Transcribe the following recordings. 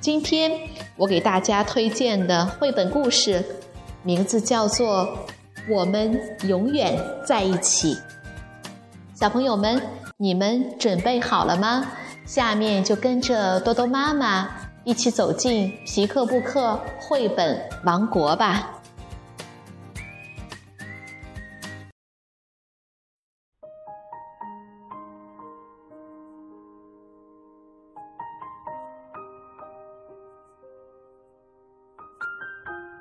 今天我给大家推荐的绘本故事，名字叫做《我们永远在一起》。小朋友们，你们准备好了吗？下面就跟着多多妈妈一起走进皮克布克绘本王国吧。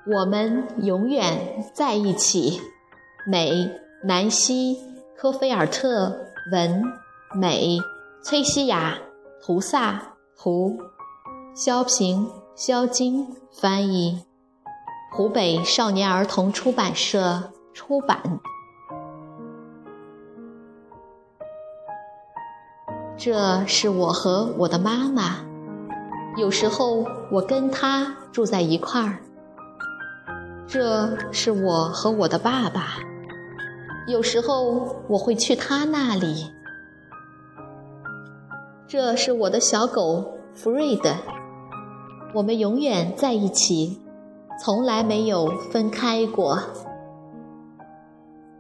我们永远在一起。美，南希·科菲尔特文，美，崔西雅·图萨图，萧平、萧金翻译，湖北少年儿童出版社出版。这是我和我的妈妈，有时候我跟她住在一块儿。这是我和我的爸爸，有时候我会去他那里。这是我的小狗弗瑞德，我们永远在一起，从来没有分开过。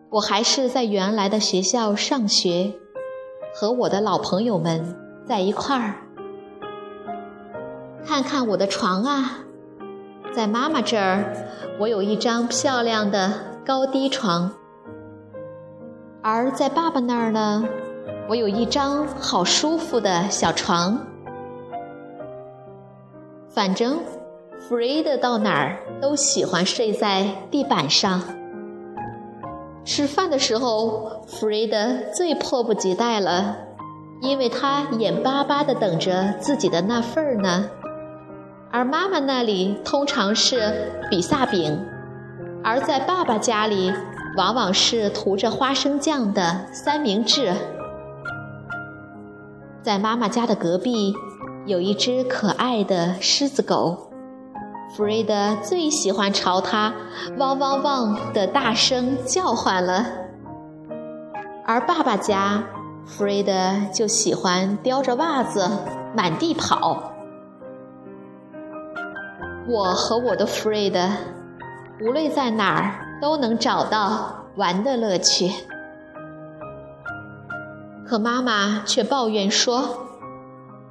我还是在原来的学校上学，和我的老朋友们在一块儿。看看我的床啊！在妈妈这儿，我有一张漂亮的高低床；而在爸爸那儿呢，我有一张好舒服的小床。反正弗瑞德到哪儿都喜欢睡在地板上。吃饭的时候，弗瑞德最迫不及待了，因为他眼巴巴地等着自己的那份儿呢。而妈妈那里通常是比萨饼，而在爸爸家里往往是涂着花生酱的三明治。在妈妈家的隔壁有一只可爱的狮子狗，弗瑞德最喜欢朝它汪汪汪的大声叫唤了。而爸爸家，弗瑞德就喜欢叼着袜子满地跑。我和我的弗瑞德，无论在哪儿都能找到玩的乐趣。可妈妈却抱怨说：“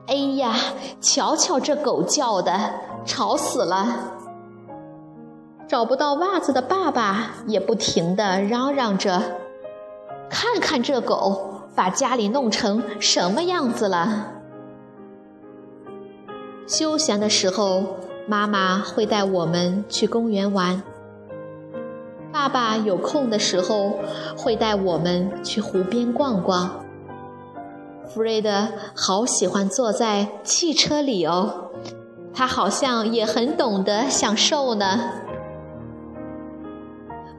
哎呀，瞧瞧这狗叫的，吵死了！”找不到袜子的爸爸也不停地嚷嚷着：“看看这狗，把家里弄成什么样子了！”休闲的时候。妈妈会带我们去公园玩，爸爸有空的时候会带我们去湖边逛逛。弗瑞德好喜欢坐在汽车里哦，他好像也很懂得享受呢。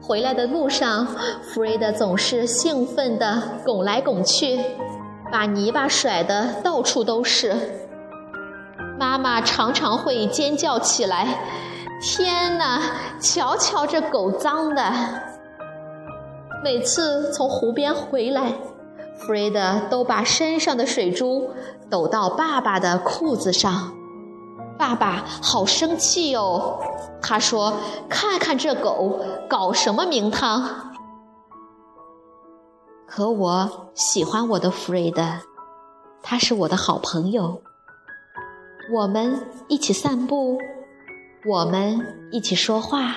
回来的路上，弗瑞德总是兴奋地拱来拱去，把泥巴甩得到处都是。妈妈常常会尖叫起来：“天哪，瞧瞧这狗脏的！”每次从湖边回来，弗瑞德都把身上的水珠抖到爸爸的裤子上。爸爸好生气哦，他说：“看看这狗搞什么名堂！”可我喜欢我的弗瑞德，他是我的好朋友。我们一起散步，我们一起说话，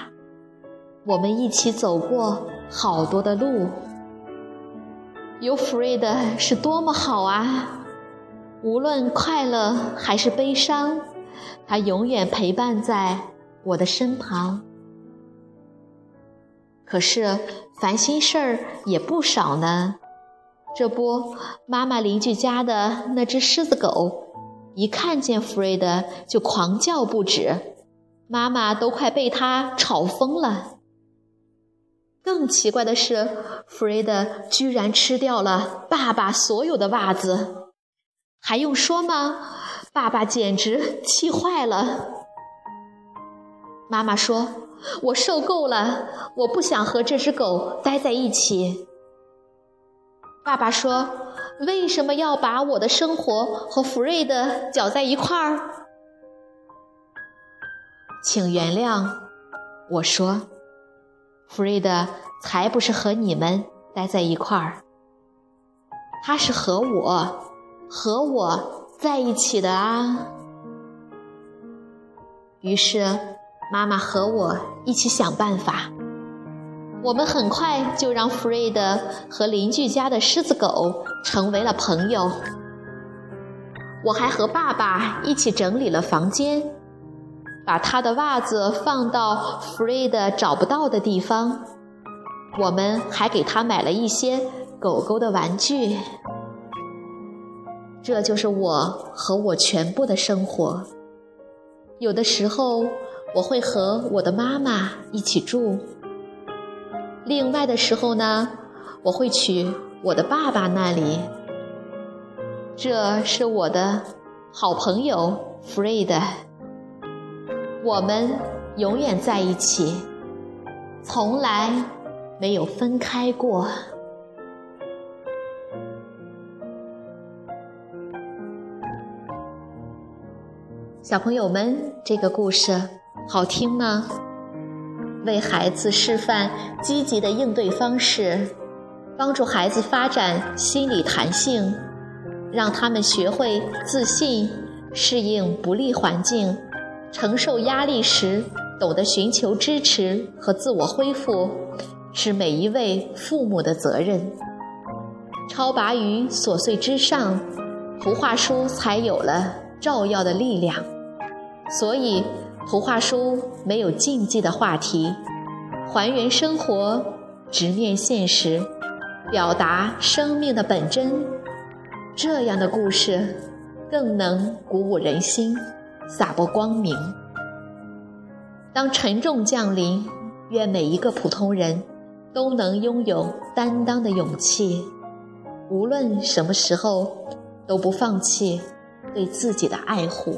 我们一起走过好多的路。有弗瑞德是多么好啊！无论快乐还是悲伤，他永远陪伴在我的身旁。可是烦心事儿也不少呢。这不，妈妈邻居家的那只狮子狗。一看见弗瑞德就狂叫不止，妈妈都快被他吵疯了。更奇怪的是，弗瑞德居然吃掉了爸爸所有的袜子，还用说吗？爸爸简直气坏了。妈妈说：“我受够了，我不想和这只狗待在一起。”爸爸说：“为什么要把我的生活和弗瑞德搅在一块儿？”请原谅，我说。弗瑞德才不是和你们待在一块儿，他是和我，和我在一起的啊。于是，妈妈和我一起想办法。我们很快就让弗瑞德和邻居家的狮子狗成为了朋友。我还和爸爸一起整理了房间。把他的袜子放到弗瑞德找不到的地方。我们还给他买了一些狗狗的玩具。这就是我和我全部的生活。有的时候我会和我的妈妈一起住。另外的时候呢，我会去我的爸爸那里。这是我的好朋友弗瑞德。我们永远在一起，从来没有分开过。小朋友们，这个故事好听吗？为孩子示范积极的应对方式，帮助孩子发展心理弹性，让他们学会自信，适应不利环境。承受压力时，懂得寻求支持和自我恢复，是每一位父母的责任。超拔于琐碎之上，图画书才有了照耀的力量。所以，图画书没有禁忌的话题，还原生活，直面现实，表达生命的本真。这样的故事，更能鼓舞人心。洒播光明。当沉重降临，愿每一个普通人都能拥有担当的勇气，无论什么时候都不放弃对自己的爱护。